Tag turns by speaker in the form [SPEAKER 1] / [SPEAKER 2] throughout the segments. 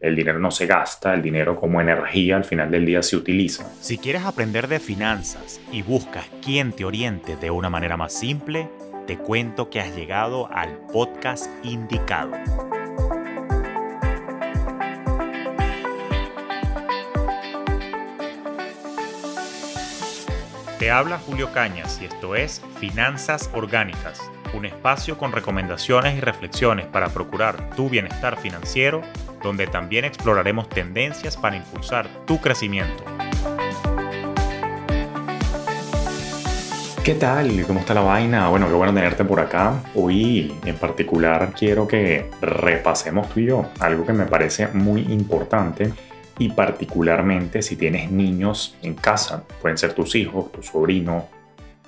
[SPEAKER 1] El dinero no se gasta, el dinero como energía al final del día se utiliza.
[SPEAKER 2] Si quieres aprender de finanzas y buscas quien te oriente de una manera más simple, te cuento que has llegado al podcast indicado. Te habla Julio Cañas y esto es Finanzas Orgánicas, un espacio con recomendaciones y reflexiones para procurar tu bienestar financiero, donde también exploraremos tendencias para impulsar tu crecimiento.
[SPEAKER 1] ¿Qué tal? ¿Cómo está la vaina? Bueno, qué bueno tenerte por acá. Hoy en particular quiero que repasemos tú y yo algo que me parece muy importante y particularmente si tienes niños en casa, pueden ser tus hijos, tu sobrino,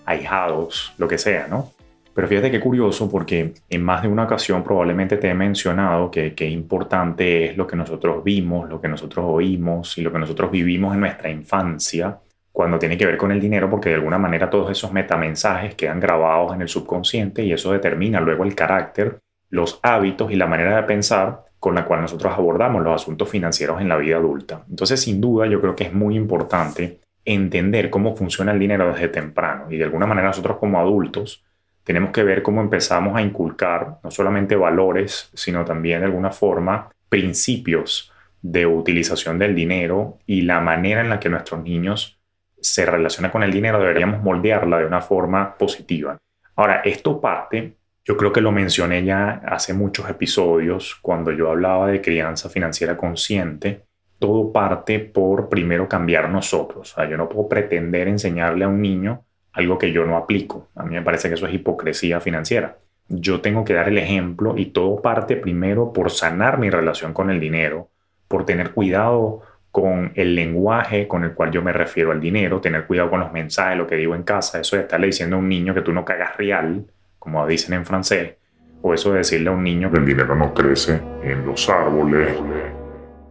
[SPEAKER 1] ahijados, lo que sea, ¿no? Pero fíjate qué curioso porque en más de una ocasión probablemente te he mencionado que qué importante es lo que nosotros vimos, lo que nosotros oímos y lo que nosotros vivimos en nuestra infancia cuando tiene que ver con el dinero porque de alguna manera todos esos metamensajes quedan grabados en el subconsciente y eso determina luego el carácter, los hábitos y la manera de pensar con la cual nosotros abordamos los asuntos financieros en la vida adulta. Entonces, sin duda, yo creo que es muy importante entender cómo funciona el dinero desde temprano y de alguna manera nosotros como adultos tenemos que ver cómo empezamos a inculcar no solamente valores, sino también de alguna forma principios de utilización del dinero y la manera en la que nuestros niños se relacionan con el dinero deberíamos moldearla de una forma positiva. Ahora, esto parte yo creo que lo mencioné ya hace muchos episodios cuando yo hablaba de crianza financiera consciente. Todo parte por primero cambiar nosotros. O sea, yo no puedo pretender enseñarle a un niño algo que yo no aplico. A mí me parece que eso es hipocresía financiera. Yo tengo que dar el ejemplo y todo parte primero por sanar mi relación con el dinero, por tener cuidado con el lenguaje con el cual yo me refiero al dinero, tener cuidado con los mensajes, lo que digo en casa, eso de estarle diciendo a un niño que tú no cagas real, como dicen en francés, o eso de decirle a un niño que el dinero no crece en los árboles.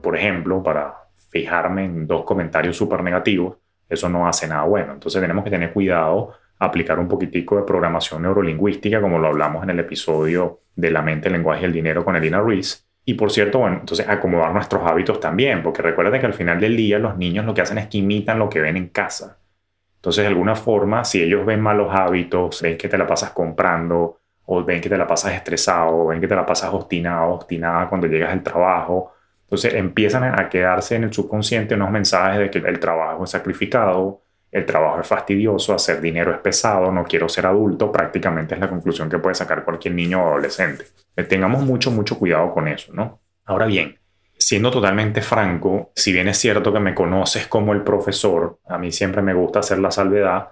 [SPEAKER 1] Por ejemplo, para fijarme en dos comentarios súper negativos, eso no hace nada bueno. Entonces tenemos que tener cuidado, aplicar un poquitico de programación neurolingüística, como lo hablamos en el episodio de la mente, el lenguaje y el dinero con Elina Ruiz. Y por cierto, bueno, entonces acomodar nuestros hábitos también, porque recuerda que al final del día los niños lo que hacen es que imitan lo que ven en casa. Entonces, de alguna forma, si ellos ven malos hábitos, ven que te la pasas comprando, o ven que te la pasas estresado, o ven que te la pasas obstinado, obstinada cuando llegas al trabajo, entonces empiezan a quedarse en el subconsciente unos mensajes de que el trabajo es sacrificado, el trabajo es fastidioso, hacer dinero es pesado, no quiero ser adulto, prácticamente es la conclusión que puede sacar cualquier niño o adolescente. Eh, tengamos mucho, mucho cuidado con eso, ¿no? Ahora bien, siendo totalmente franco, si bien es cierto que me conoces como el profesor, a mí siempre me gusta hacer la salvedad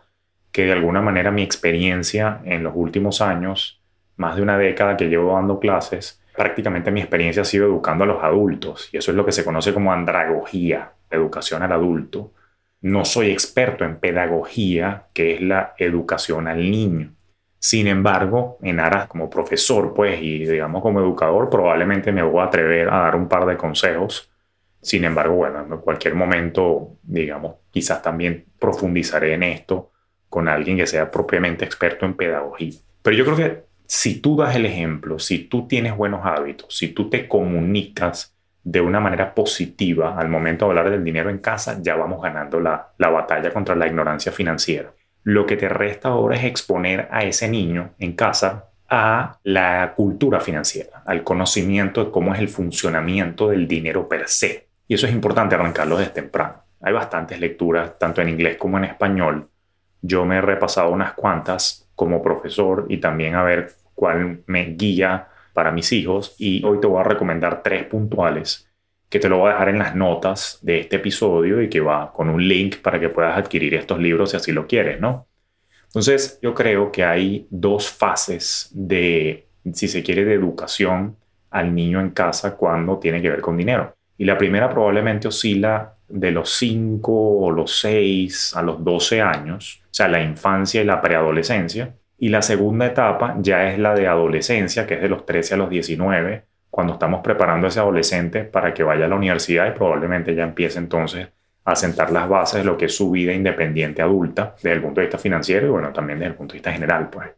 [SPEAKER 1] que de alguna manera mi experiencia en los últimos años, más de una década que llevo dando clases, prácticamente mi experiencia ha sido educando a los adultos y eso es lo que se conoce como andragogía, educación al adulto. No soy experto en pedagogía, que es la educación al niño. Sin embargo, en aras como profesor, pues, y digamos como educador, probablemente me voy a atrever a dar un par de consejos. Sin embargo, bueno, en cualquier momento, digamos, quizás también profundizaré en esto con alguien que sea propiamente experto en pedagogía. Pero yo creo que si tú das el ejemplo, si tú tienes buenos hábitos, si tú te comunicas de una manera positiva al momento de hablar del dinero en casa, ya vamos ganando la, la batalla contra la ignorancia financiera. Lo que te resta ahora es exponer a ese niño en casa a la cultura financiera, al conocimiento de cómo es el funcionamiento del dinero per se. Y eso es importante arrancarlo desde temprano. Hay bastantes lecturas, tanto en inglés como en español. Yo me he repasado unas cuantas como profesor y también a ver cuál me guía para mis hijos. Y hoy te voy a recomendar tres puntuales que te lo voy a dejar en las notas de este episodio y que va con un link para que puedas adquirir estos libros si así lo quieres, ¿no? Entonces, yo creo que hay dos fases de, si se quiere, de educación al niño en casa cuando tiene que ver con dinero. Y la primera probablemente oscila de los 5 o los 6 a los 12 años, o sea, la infancia y la preadolescencia. Y la segunda etapa ya es la de adolescencia, que es de los 13 a los 19, cuando estamos preparando a ese adolescente para que vaya a la universidad y probablemente ya empiece entonces a sentar las bases de lo que es su vida independiente adulta desde el punto de vista financiero y bueno, también desde el punto de vista general. Pues.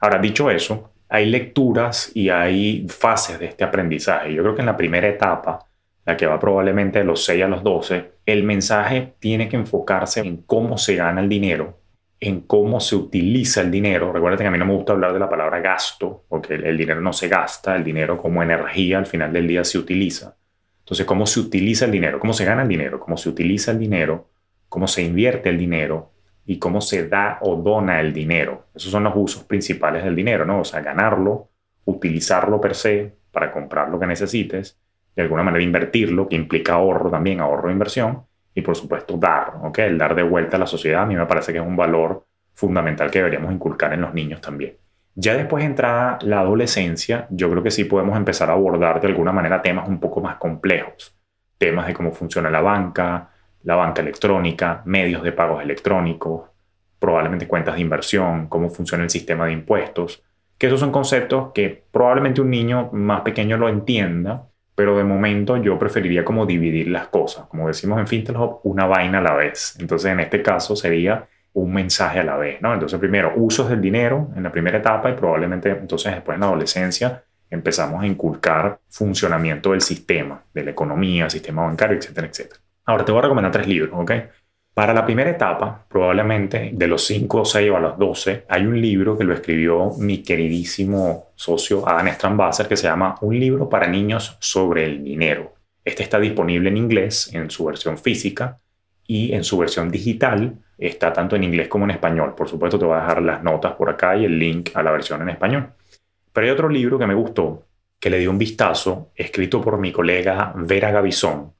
[SPEAKER 1] Ahora, dicho eso, hay lecturas y hay fases de este aprendizaje. Yo creo que en la primera etapa la que va probablemente de los 6 a los 12, el mensaje tiene que enfocarse en cómo se gana el dinero, en cómo se utiliza el dinero. Recuerden que a mí no me gusta hablar de la palabra gasto, porque el, dinero no se gasta, el dinero como energía al final del día se utiliza. Entonces, cómo se utiliza el dinero, cómo se gana el dinero, cómo se utiliza el dinero, cómo se invierte el dinero y cómo se da o dona el dinero. Esos son los usos principales del dinero, ¿no? O sea, ganarlo, utilizarlo per se para comprar lo que necesites de alguna manera invertirlo, que implica ahorro también, ahorro de inversión, y por supuesto dar, ¿ok? El dar de vuelta a la sociedad a mí me parece que es un valor fundamental que deberíamos inculcar en los niños también. Ya después de entrada la adolescencia, yo creo que sí podemos empezar a abordar de alguna manera temas un poco más complejos. Temas de cómo funciona la banca, la banca electrónica, medios de pagos electrónicos, probablemente cuentas de inversión, cómo funciona el sistema de impuestos, que esos son conceptos que probablemente un niño más pequeño lo entienda, pero de momento yo preferiría como dividir las cosas, como decimos en Fintelhop, una vaina a la vez. Entonces en este caso sería un mensaje a la vez, ¿no? Entonces primero usos del dinero en la primera etapa y probablemente entonces después en la adolescencia empezamos a inculcar funcionamiento del sistema, de la economía, sistema bancario, etcétera, etcétera. Ahora te voy a recomendar tres libros, ¿ok? Para la primera etapa, probablemente de los 5 o 6 o a los 12, hay un libro que lo escribió mi queridísimo socio Adam Strambasser que se llama Un libro para niños sobre el dinero. Este está disponible en inglés en su versión física y en su versión digital está tanto en inglés como en español. Por supuesto te voy a dejar las notas por acá y el link a la versión en español. Pero hay otro libro que me gustó, que le di un vistazo, escrito por mi colega Vera Gavizón,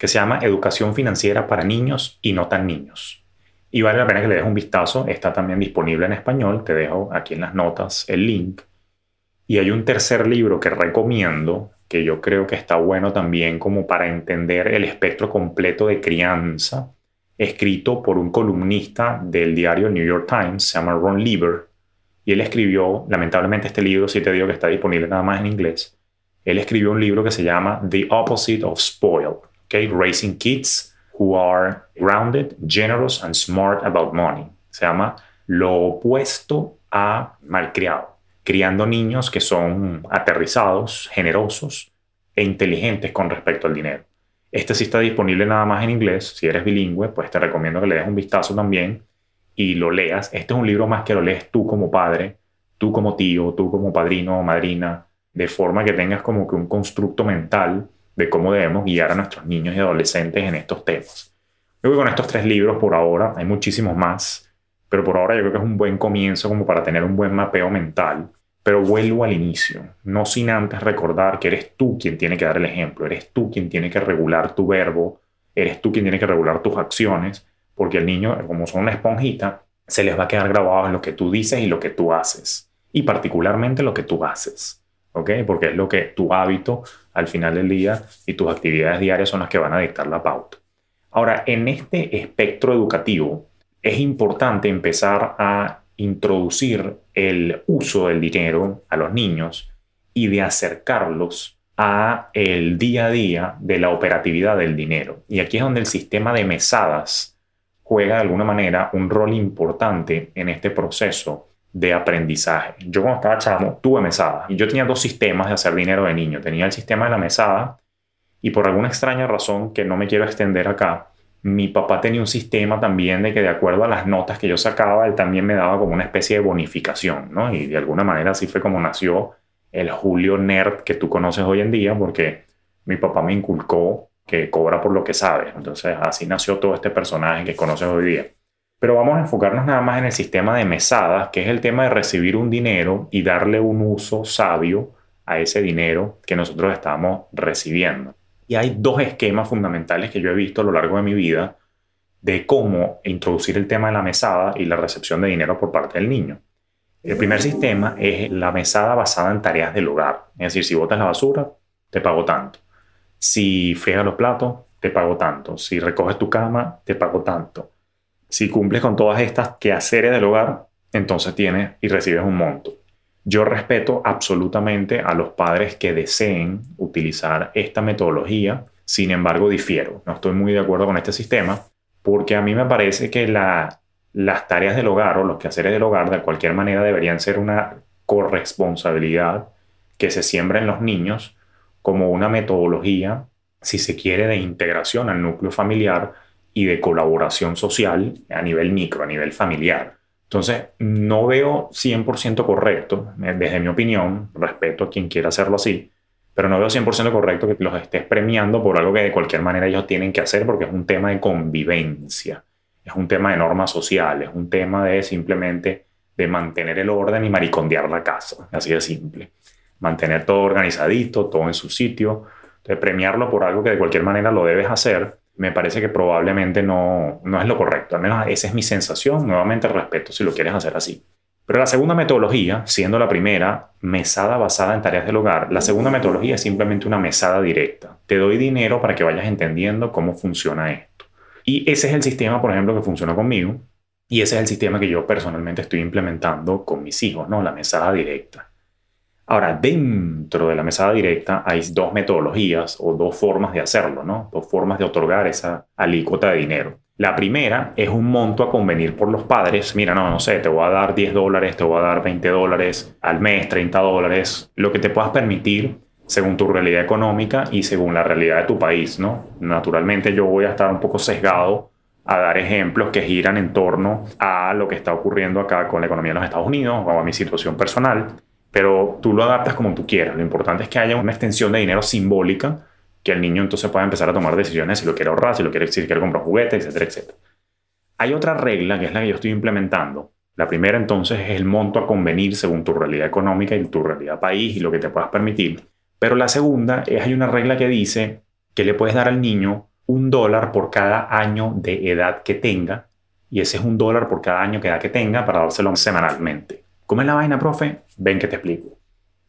[SPEAKER 1] que se llama Educación Financiera para Niños y No Tan Niños. Y vale la pena que le des un vistazo, está también disponible en español, te dejo aquí en las notas el link. Y hay un tercer libro que recomiendo, que yo creo que está bueno también como para entender el espectro completo de crianza, escrito por un columnista del diario New York Times, se llama Ron Lieber, y él escribió, lamentablemente este libro, si te digo que está disponible nada más en inglés, él escribió un libro que se llama The Opposite of Spoiled okay, raising kids who are grounded, generous and smart about money. Se llama lo opuesto a malcriado, criando niños que son aterrizados, generosos e inteligentes con respecto al dinero. Este sí está disponible nada más en inglés. Si eres bilingüe, pues te recomiendo que le des un vistazo también y lo leas. Este es un libro más que lo lees tú como padre, tú como tío, tú como padrino o madrina, de forma que tengas como que un constructo mental de cómo debemos guiar a nuestros niños y adolescentes en estos temas. Creo que con estos tres libros por ahora, hay muchísimos más, pero por ahora yo creo que es un buen comienzo como para tener un buen mapeo mental. Pero vuelvo al inicio, no sin antes recordar que eres tú quien tiene que dar el ejemplo, eres tú quien tiene que regular tu verbo, eres tú quien tiene que regular tus acciones, porque el niño, como son una esponjita, se les va a quedar grabado lo que tú dices y lo que tú haces, y particularmente lo que tú haces, ¿ok? Porque es lo que tu hábito al final del día y tus actividades diarias son las que van a dictar la pauta. Ahora, en este espectro educativo es importante empezar a introducir el uso del dinero a los niños y de acercarlos a el día a día de la operatividad del dinero. Y aquí es donde el sistema de mesadas juega de alguna manera un rol importante en este proceso de aprendizaje. Yo cuando estaba chamo tuve mesada y yo tenía dos sistemas de hacer dinero de niño. Tenía el sistema de la mesada y por alguna extraña razón que no me quiero extender acá, mi papá tenía un sistema también de que de acuerdo a las notas que yo sacaba, él también me daba como una especie de bonificación, ¿no? Y de alguna manera así fue como nació el Julio Nerd que tú conoces hoy en día porque mi papá me inculcó que cobra por lo que sabe. Entonces así nació todo este personaje que conoces hoy día. Pero vamos a enfocarnos nada más en el sistema de mesadas, que es el tema de recibir un dinero y darle un uso sabio a ese dinero que nosotros estamos recibiendo. Y hay dos esquemas fundamentales que yo he visto a lo largo de mi vida de cómo introducir el tema de la mesada y la recepción de dinero por parte del niño. El primer sistema es la mesada basada en tareas del hogar. Es decir, si botas la basura, te pago tanto. Si friegas los platos, te pago tanto. Si recoges tu cama, te pago tanto. Si cumples con todas estas quehaceres del hogar, entonces tienes y recibes un monto. Yo respeto absolutamente a los padres que deseen utilizar esta metodología, sin embargo difiero. No estoy muy de acuerdo con este sistema porque a mí me parece que las tareas del hogar o los quehaceres del hogar de cualquier manera deberían ser una corresponsabilidad que se siembra en los niños como una metodología si se quiere, de integración al núcleo familiar y de colaboración social a nivel micro, a nivel familiar. Entonces, no veo 100% correcto, eh, desde mi opinión, respeto a quien quiera hacerlo así, pero no veo 100% correcto que los estés premiando por algo que de cualquier manera ellos tienen que hacer porque es un tema de convivencia, es un tema de normas sociales, es un tema de simplemente de mantener el orden y maricondear la casa, así de simple. Mantener todo organizadito, todo en su sitio, de premiarlo por algo que de cualquier manera lo debes hacer, me parece que probablemente no, no es lo correcto. Al menos esa es mi sensación. Nuevamente respeto si lo quieres hacer así. Pero la segunda metodología, siendo la primera, mesada basada en tareas del hogar, la segunda metodología es simplemente una mesada directa. Te doy dinero para que vayas entendiendo cómo funciona esto. Y ese es el sistema, por ejemplo, que funciona conmigo. Y ese es el sistema que yo personalmente estoy implementando con mis hijos, ¿no? La mesada directa. Ahora, dentro de la mesada directa hay dos metodologías o dos formas de hacerlo, ¿no? Dos formas de otorgar esa alícuota de dinero. La primera es un monto a convenir por los padres. Mira, no, no sé, te voy a dar 10 dólares, te voy a dar 20 dólares al mes, 30 dólares, lo que te puedas permitir según tu realidad económica y según la realidad de tu país, ¿no? Naturalmente yo voy a estar un poco sesgado a dar ejemplos que giran en torno a lo que está ocurriendo acá con la economía de los Estados Unidos o a mi situación personal pero tú lo adaptas como tú quieras. Lo importante es que haya una extensión de dinero simbólica que el niño entonces pueda empezar a tomar decisiones si lo quiere ahorrar, si lo quiere, si quiere comprar juguetes, etcétera, etcétera. Hay otra regla que es la que yo estoy implementando. La primera entonces es el monto a convenir según tu realidad económica y tu realidad país y lo que te puedas permitir. Pero la segunda es hay una regla que dice que le puedes dar al niño un dólar por cada año de edad que tenga y ese es un dólar por cada año de edad que tenga para dárselo semanalmente. ¿Cómo es la vaina, profe? Ven que te explico.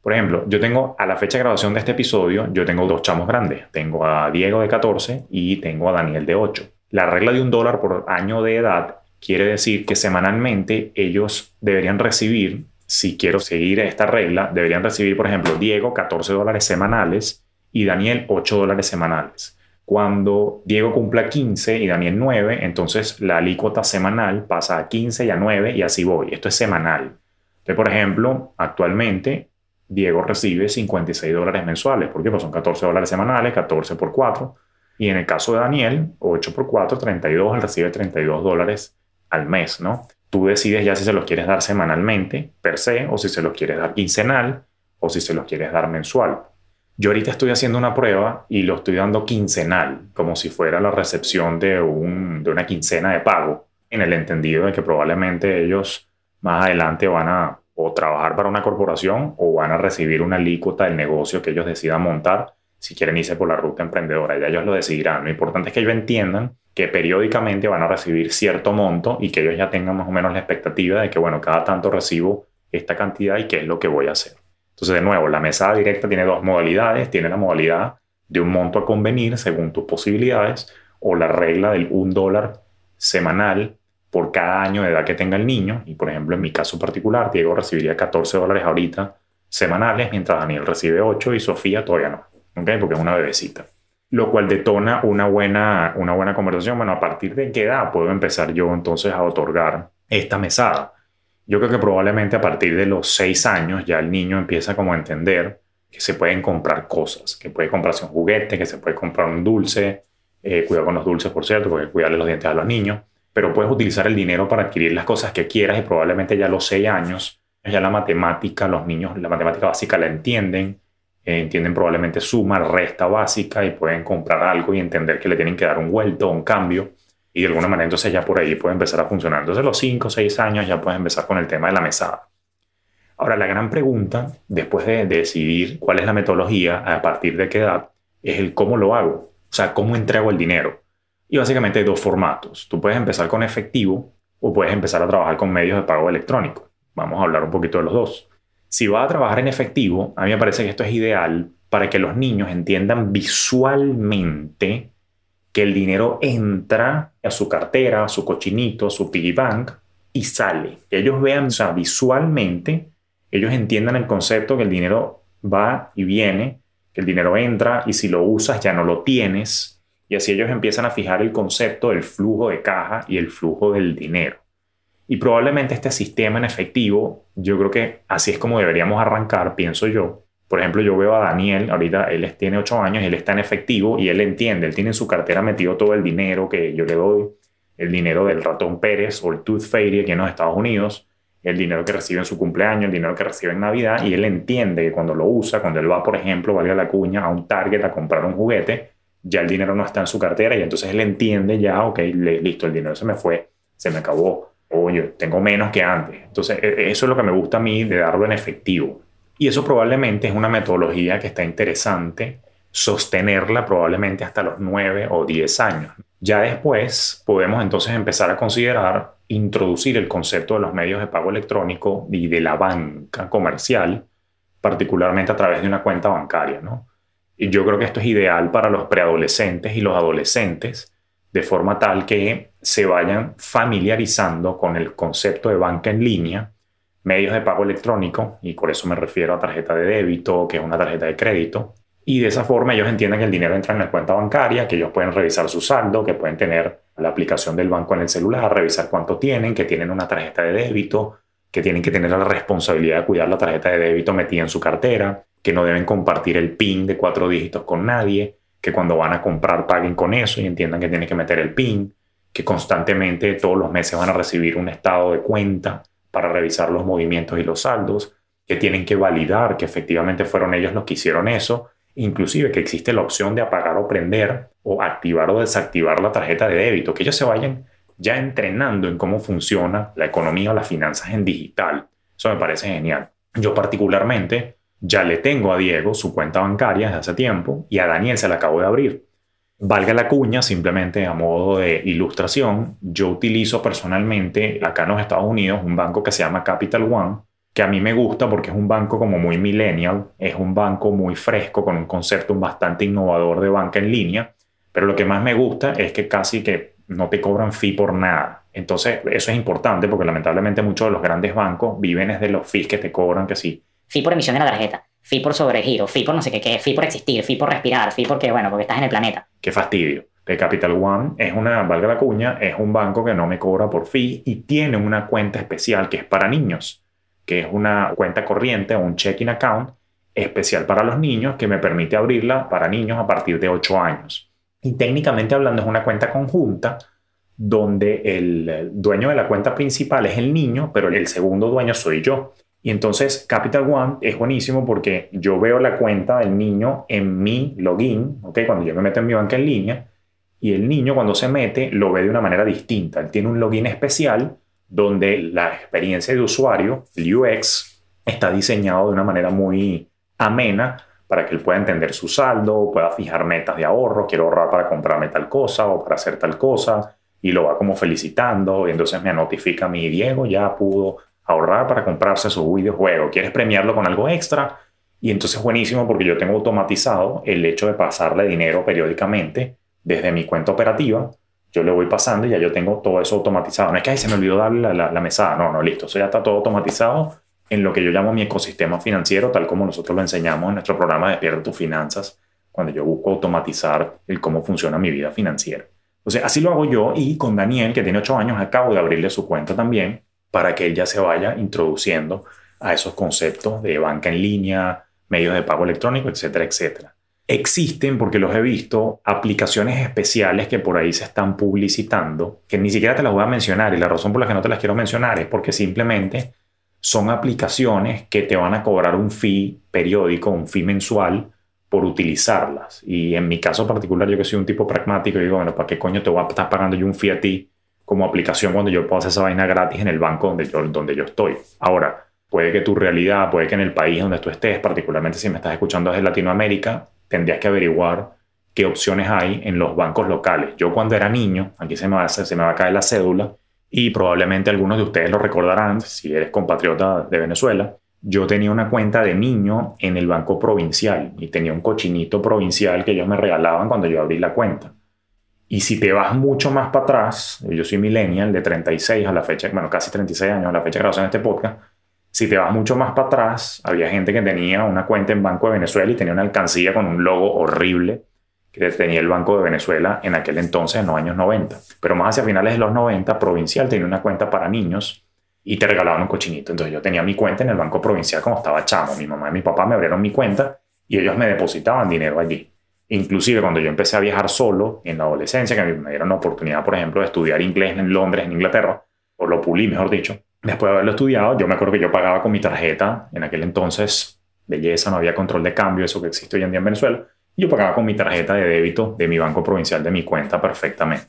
[SPEAKER 1] Por ejemplo, yo tengo a la fecha de grabación de este episodio, yo tengo dos chamos grandes. Tengo a Diego de 14 y tengo a Daniel de 8. La regla de un dólar por año de edad quiere decir que semanalmente ellos deberían recibir, si quiero seguir esta regla, deberían recibir, por ejemplo, Diego 14 dólares semanales y Daniel 8 dólares semanales. Cuando Diego cumpla 15 y Daniel 9, entonces la alícuota semanal pasa a 15 y a 9 y así voy. Esto es semanal. Entonces, por ejemplo, actualmente Diego recibe 56 dólares mensuales. ¿Por qué? Pues son 14 dólares semanales, 14 por 4. Y en el caso de Daniel, 8 por 4, 32, él recibe 32 dólares al mes, ¿no? Tú decides ya si se los quieres dar semanalmente, per se, o si se los quieres dar quincenal, o si se los quieres dar mensual. Yo ahorita estoy haciendo una prueba y lo estoy dando quincenal, como si fuera la recepción de, un, de una quincena de pago, en el entendido de que probablemente ellos más adelante van a o trabajar para una corporación o van a recibir una alícuota del negocio que ellos decidan montar si quieren irse por la ruta emprendedora. Ya ellos lo decidirán. Lo importante es que ellos entiendan que periódicamente van a recibir cierto monto y que ellos ya tengan más o menos la expectativa de que, bueno, cada tanto recibo esta cantidad y qué es lo que voy a hacer. Entonces, de nuevo, la mesa directa tiene dos modalidades. Tiene la modalidad de un monto a convenir según tus posibilidades o la regla del un dólar semanal por cada año de edad que tenga el niño. Y por ejemplo, en mi caso particular, Diego recibiría 14 dólares ahorita semanales, mientras Daniel recibe 8 y Sofía todavía no, ¿ok? Porque es una bebecita. Lo cual detona una buena, una buena conversación. Bueno, a partir de qué edad puedo empezar yo entonces a otorgar esta mesada. Yo creo que probablemente a partir de los 6 años ya el niño empieza como a entender que se pueden comprar cosas, que puede comprarse un juguete, que se puede comprar un dulce, eh, cuidado con los dulces, por cierto, porque cuidarle los dientes a los niños pero puedes utilizar el dinero para adquirir las cosas que quieras y probablemente ya a los seis años, ya la matemática, los niños, la matemática básica la entienden, eh, entienden probablemente suma, resta básica y pueden comprar algo y entender que le tienen que dar un vuelto un cambio y de alguna manera entonces ya por ahí puede empezar a funcionar. Entonces a los cinco o seis años ya puedes empezar con el tema de la mesada. Ahora la gran pregunta, después de, de decidir cuál es la metodología, a partir de qué edad, es el cómo lo hago. O sea, cómo entrego el dinero. Y básicamente hay dos formatos. Tú puedes empezar con efectivo o puedes empezar a trabajar con medios de pago electrónico. Vamos a hablar un poquito de los dos. Si vas a trabajar en efectivo, a mí me parece que esto es ideal para que los niños entiendan visualmente que el dinero entra a su cartera, a su cochinito, a su piggy bank y sale. Ellos vean, o sea, visualmente, ellos entiendan el concepto que el dinero va y viene, que el dinero entra y si lo usas ya no lo tienes, y así ellos empiezan a fijar el concepto del flujo de caja y el flujo del dinero. Y probablemente este sistema en efectivo, yo creo que así es como deberíamos arrancar, pienso yo, Por ejemplo, yo veo a Daniel, ahorita él tiene 8 años él está en efectivo y él entiende, él tiene en su cartera metido todo el dinero que yo le doy, el dinero del ratón Pérez o el Tooth Fairy aquí en los Estados Unidos, el dinero que recibe en su cumpleaños, el dinero que recibe en Navidad y él entiende que cuando lo usa, cuando él va, por ejemplo, valga la cuña, a un Target a comprar un juguete, ya el dinero no está en su cartera y entonces él entiende ya, ok, listo, el dinero se me fue, se me acabó, oye, tengo menos que antes. Entonces, e, e, eso es lo que me gusta a mí de darlo en efectivo. Y eso probablemente es una metodología que está interesante sostenerla probablemente hasta los 9 o 10 años. Ya después podemos entonces empezar a considerar introducir el concepto de los medios de pago electrónico y de la banca comercial, particularmente a través de una cuenta bancaria. ¿no? Yo creo que esto es ideal para los preadolescentes y los adolescentes, de forma tal que se vayan familiarizando con el concepto de banca en línea, medios de pago electrónico, y por eso me refiero a tarjeta de débito, que es una tarjeta de crédito, y de esa forma ellos entienden que el dinero entra en la cuenta bancaria, que ellos pueden revisar su saldo, que pueden tener la aplicación del banco en el celular, revisar cuánto tienen, que tienen una tarjeta de débito, que tienen que tener la responsabilidad de cuidar la tarjeta de débito metida en su cartera, que no deben compartir el PIN de cuatro dígitos con nadie, que cuando van a comprar paguen con eso y entiendan que tienen que meter el PIN, que constantemente todos los meses van a recibir un estado de cuenta para revisar los movimientos y los saldos, que tienen que validar que efectivamente fueron ellos los que hicieron eso, inclusive que existe la opción de apagar o prender o activar o desactivar la tarjeta de débito, que ellos se vayan ya entrenando en cómo funciona la economía o las finanzas en digital. Eso me parece genial. Yo particularmente ya le tengo a Diego su cuenta bancaria desde hace tiempo y a Daniel se la acabo de abrir. Valga la cuña, simplemente a modo de ilustración, yo utilizo personalmente acá en los Estados Unidos un banco que se llama Capital One, que a mí me gusta porque es un banco como muy millennial, es un banco muy fresco con un concepto bastante innovador de banca en línea, pero lo que más me gusta es que casi que no te cobran fee por nada. Entonces, eso es importante porque lamentablemente muchos de los grandes bancos viven desde los fees que te cobran, que sí.
[SPEAKER 3] Fee por emisión de la tarjeta, fee por sobregiro, fee por no sé qué, qué, fee por existir, fee por respirar, fee porque, bueno, porque estás en el planeta.
[SPEAKER 1] Qué fastidio. Que Capital One es una, valga la cuña, es un banco que no me cobra por fee y tiene una cuenta especial que es para niños, que es una cuenta corriente o un checking account especial para los niños que me permite abrirla para niños a partir de 8 años. Y técnicamente hablando es una cuenta conjunta donde el dueño de la cuenta principal es el niño, pero el segundo dueño soy yo. Y entonces Capital One es buenísimo porque yo veo la cuenta del niño en mi login, ¿okay? cuando yo me meto en mi banca en línea, y el niño cuando se mete lo ve de una manera distinta. Él tiene un login especial donde la experiencia de usuario, el UX, está diseñado de una manera muy amena para que él pueda entender su saldo, pueda fijar metas de ahorro, quiero ahorrar para comprarme tal cosa o para hacer tal cosa, y lo va como felicitando, y entonces me notifica mi Diego ya pudo ahorrar para comprarse su videojuego, ¿quieres premiarlo con algo extra? Y entonces es buenísimo porque yo tengo automatizado el hecho de pasarle dinero periódicamente desde mi cuenta operativa. Yo le voy pasando y ya yo tengo todo eso automatizado. No es que se me olvidó darle la, la, mesada. No, no, listo. Eso ya está todo automatizado en lo que yo llamo mi ecosistema financiero, tal como nosotros lo enseñamos en nuestro programa Despierta tus finanzas, cuando yo busco automatizar el cómo funciona mi vida financiera. Entonces, así lo hago yo y con Daniel, que tiene 8 años, acabo de abrirle su cuenta también para que él ya se vaya introduciendo a esos conceptos de banca en línea, medios de pago electrónico, etcétera, etcétera. Existen, porque los he visto, aplicaciones especiales que por ahí se están publicitando, que ni siquiera te las voy a mencionar y la razón por la que no te las quiero mencionar es porque simplemente son aplicaciones que te van a cobrar un fee periódico, un fee mensual por utilizarlas. Y en mi caso particular, yo que soy un tipo pragmático, digo, bueno, ¿para qué coño te voy a estar pagando yo un fee a ti como aplicación cuando yo puedo hacer esa vaina gratis en el banco donde yo, donde yo estoy. Ahora, puede que tu realidad, puede que en el país donde tú estés, particularmente si me estás escuchando desde Latinoamérica, tendrías que averiguar qué opciones hay en los bancos locales. Yo cuando era niño, aquí se me va a, se me va a caer la cédula, y probablemente algunos de ustedes lo recordarán, si eres compatriota de Venezuela, yo tenía una cuenta de niño en el banco provincial y tenía un cochinito provincial que ellos me regalaban cuando yo abrí la cuenta. Y si te vas mucho más para atrás, yo soy millennial de 36 a la fecha, bueno, casi 36 años a la fecha de grabación de este podcast, si te vas mucho más para atrás, había gente que tenía una cuenta en Banco de Venezuela y tenía una alcancía con un logo horrible que tenía el Banco de Venezuela en aquel entonces, en los años 90. Pero más hacia finales de los 90, Provincial tenía una cuenta para niños y te regalaban un cochinito. Entonces yo tenía mi cuenta en el Banco Provincial como estaba chamo. Mi mamá y mi papá me abrieron mi cuenta y ellos me depositaban dinero allí. Inclusive cuando yo empecé a viajar solo en la adolescencia, que me dieron la oportunidad, por ejemplo, de estudiar inglés en Londres, en Inglaterra, o lo pulí, mejor dicho, después de haberlo estudiado, yo me acuerdo que yo pagaba con mi tarjeta, en aquel entonces, belleza, no había control de cambio, eso que existe hoy en día en Venezuela, yo pagaba con mi tarjeta de débito de mi banco provincial, de mi cuenta perfectamente.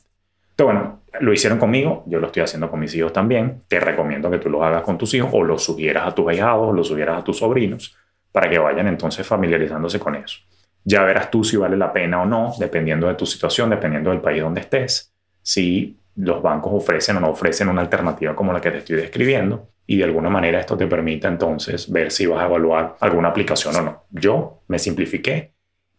[SPEAKER 1] Entonces, bueno, lo hicieron conmigo, yo lo estoy haciendo con mis hijos también, te recomiendo que tú lo hagas con tus hijos o lo sugieras a tus ahijados o lo sugieras a tus sobrinos para que vayan entonces familiarizándose con eso. Ya verás tú si vale la pena o no, dependiendo de tu situación, dependiendo del país donde estés, si los bancos ofrecen o no ofrecen una alternativa como la que te estoy describiendo y de alguna manera esto te permite entonces ver si vas a evaluar alguna aplicación o no. Yo me simplifiqué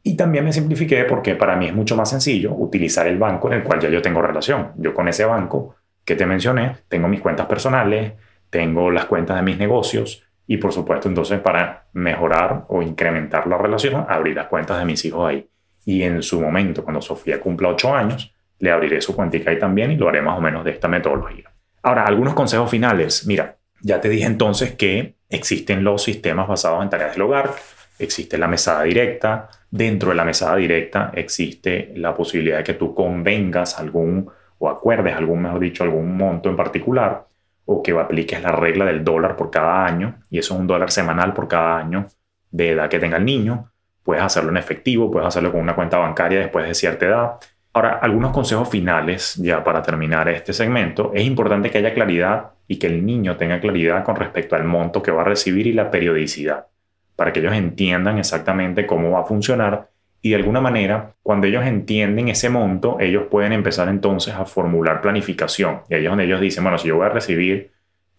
[SPEAKER 1] y también me simplifiqué porque para mí es mucho más sencillo utilizar el banco en el cual ya yo tengo relación. Yo con ese banco que te mencioné tengo mis cuentas personales, tengo las cuentas de mis negocios y por supuesto, entonces, para mejorar o incrementar la relación, abrir las cuentas de mis hijos ahí. Y en su momento, cuando Sofía cumpla 8 años, le abriré su cuentica ahí también y lo haré más o menos de esta metodología. Ahora, algunos consejos finales. Mira, ya te dije entonces que existen los sistemas basados en tareas del hogar, existe la mesada directa. Dentro de la mesada directa existe la posibilidad de que tú convengas algún o acuerdes algún, mejor dicho, algún monto en particular o que apliques la regla del dólar por cada año, y eso es un dólar semanal por cada año de edad que tenga el niño. Puedes hacerlo en efectivo, puedes hacerlo con una cuenta bancaria después de cierta edad. Ahora, algunos consejos finales ya para terminar este segmento. Es importante que haya claridad y que el niño tenga claridad con respecto al monto que va a recibir y la periodicidad, para que ellos entiendan exactamente cómo va a funcionar y de alguna manera, cuando ellos entienden ese monto, ellos pueden empezar entonces a formular planificación. Y ahí es donde ellos dicen, bueno, si yo voy a recibir,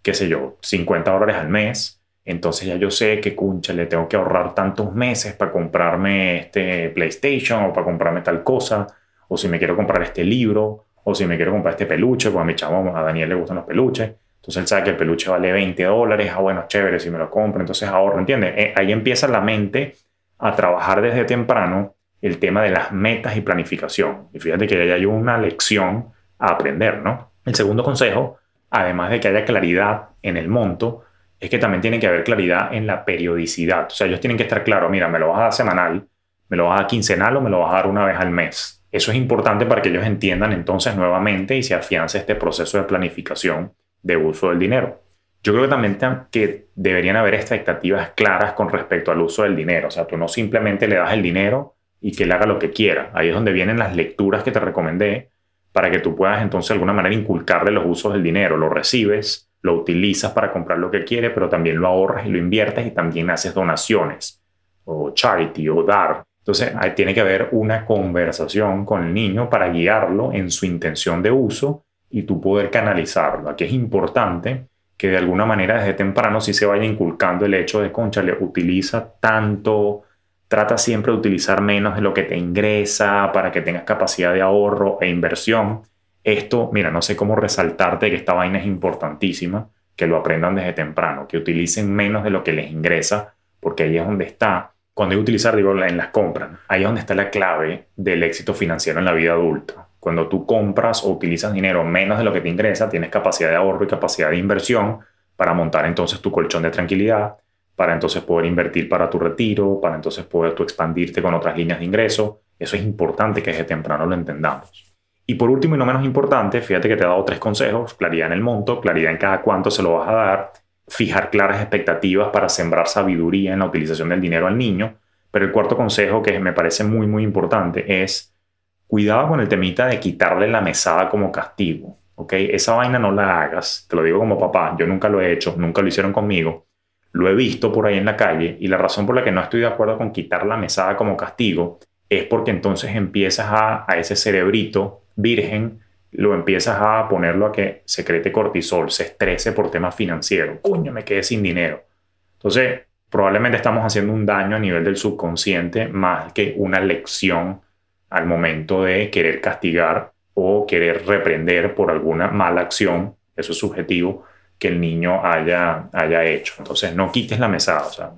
[SPEAKER 1] qué sé yo, 50 dólares al mes, entonces ya yo sé que, cuncha, le tengo que ahorrar tantos meses para comprarme este PlayStation o para comprarme tal cosa, o si me quiero comprar este libro, o si me quiero comprar este peluche, pues a mi chavo, a Daniel le gustan los peluches. Entonces él sabe que el peluche vale 20 dólares, ah, bueno, chévere, si me lo compro, entonces ahorro, ¿entiendes? Eh, ahí empieza la mente a trabajar desde temprano el tema de las metas y planificación. Y fíjate que ahí hay una lección a aprender, ¿no? El segundo consejo, además de que haya claridad en el monto, es que también tiene que haber claridad en la periodicidad. O sea, ellos tienen que estar claros, mira, me lo vas a dar semanal, me lo vas a dar quincenal o me lo vas a dar una vez al mes. Eso es importante para que ellos entiendan entonces nuevamente y se afiance este proceso de planificación de uso del dinero. Yo creo que también que deberían haber expectativas claras con respecto al uso del dinero. O sea, tú no simplemente le das el dinero y que él haga lo que quiera. Ahí es donde vienen las lecturas que te recomendé para que tú puedas entonces de alguna manera inculcarle los usos del dinero. Lo recibes, lo utilizas para comprar lo que quiere, pero también lo ahorras y lo inviertes y también haces donaciones o charity o dar. Entonces ahí tiene que haber una conversación con el niño para guiarlo en su intención de uso y tú poder canalizarlo. Aquí es importante que de alguna manera desde temprano sí se vaya inculcando el hecho de, concha, le utiliza tanto, trata siempre de utilizar menos de lo que te ingresa para que tengas capacidad de ahorro e inversión. Esto, mira, no sé cómo resaltarte que esta vaina es importantísima, que lo aprendan desde temprano, que utilicen menos de lo que les ingresa, porque ahí es donde está, cuando hay utilizar, digo, en las compras, ahí es donde está la clave del éxito financiero en la vida adulta cuando tú compras o utilizas dinero menos de lo que te ingresa, tienes capacidad de ahorro y capacidad de inversión para montar entonces tu colchón de tranquilidad, para entonces poder invertir para tu retiro, para entonces poder tú expandirte con otras líneas de ingreso. Eso es importante que desde temprano lo entendamos. Y por último y no menos importante, fíjate que te he dado tres consejos, claridad en el monto, claridad en cada cuánto se lo vas a dar, fijar claras expectativas para sembrar sabiduría en la utilización del dinero al niño. Pero el cuarto consejo que me parece muy, muy importante es cuidado con el temita de quitarle la mesada como castigo. ¿ok? Esa vaina no la hagas. Te lo digo como papá. Yo nunca lo he hecho, nunca lo hicieron conmigo. Lo he visto por ahí en la calle y la razón por la que no estoy de acuerdo con quitar la mesada como castigo es porque entonces empiezas a, a ese cerebrito virgen, lo empiezas a ponerlo a que secrete cortisol, se estrese por temas financieros. Coño, me quedé sin dinero. Entonces, probablemente estamos haciendo un daño a nivel del subconsciente más que una lección al momento de querer castigar o querer reprender por alguna mala acción, eso es subjetivo, que el niño haya, haya hecho. Entonces no quites la mesada, o sea,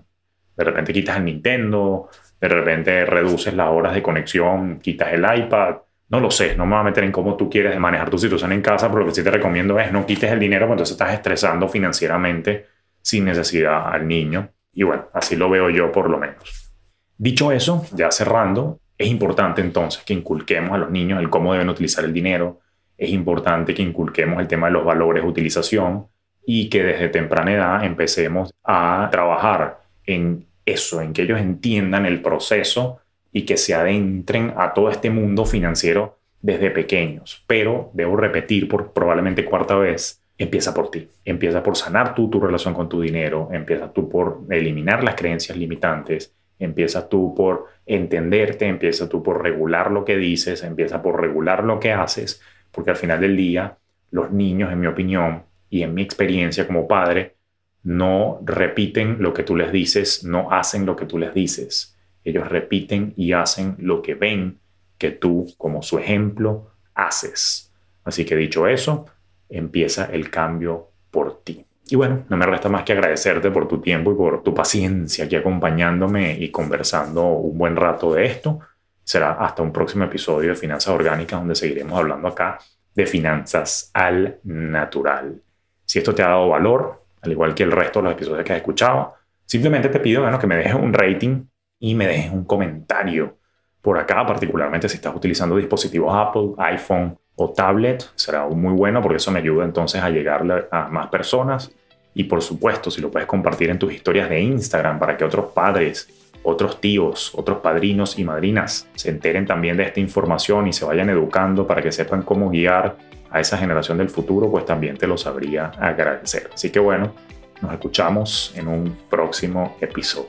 [SPEAKER 1] de repente quitas el Nintendo, de repente reduces las horas de conexión, quitas el iPad, No lo sé, no me voy a meter en cómo tú quieres manejar tu situación en casa, pero lo que sí te recomiendo es no quites el dinero, porque entonces estás estresando financieramente sin necesidad al niño. Y bueno, así lo veo yo por lo menos. Dicho eso, ya cerrando, es importante entonces que inculquemos a los niños el cómo deben utilizar el dinero, es importante que inculquemos el tema de los valores de utilización y que desde temprana edad empecemos a trabajar en eso, en que ellos entiendan el proceso y que se adentren a todo este mundo financiero desde pequeños. Pero debo repetir por probablemente cuarta vez, empieza por ti, empieza por sanar tú tu relación con tu dinero, empieza tú por eliminar las creencias limitantes, empieza tú por entenderte, empieza tú por regular lo que dices, empieza por regular lo que haces, porque al final del día los niños, en mi opinión y en mi experiencia como padre, no repiten lo que tú les dices, no hacen lo que tú les dices ellos repiten y hacen lo que ven que tú, como su ejemplo, haces. Así que dicho eso, empieza el cambio por ti. Y bueno, no me resta más que agradecerte por tu tiempo y por tu paciencia aquí acompañándome y conversando un buen rato de esto. Será hasta un próximo episodio de Finanzas Orgánicas donde seguiremos hablando acá de finanzas al natural. Si esto te ha dado valor, al igual que el resto de los episodios que has escuchado, simplemente te pido bueno, que me dejes un rating y me dejes un comentario por acá, particularmente si estás utilizando dispositivos Apple, iPhone o tablet, será muy bueno porque eso me ayuda entonces a llegar a más personas. Y por supuesto, si lo puedes compartir en tus historias de Instagram para que otros padres, otros tíos, otros padrinos y madrinas se enteren también de esta información y se vayan educando para que sepan cómo guiar a esa generación del futuro, pues también te lo sabría agradecer. Así que bueno, nos escuchamos en un próximo episodio.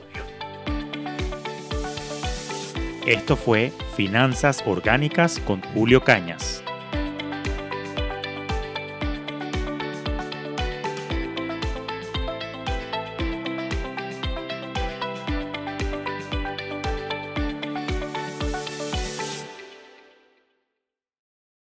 [SPEAKER 2] Esto fue Finanzas Orgánicas con Julio Cañas.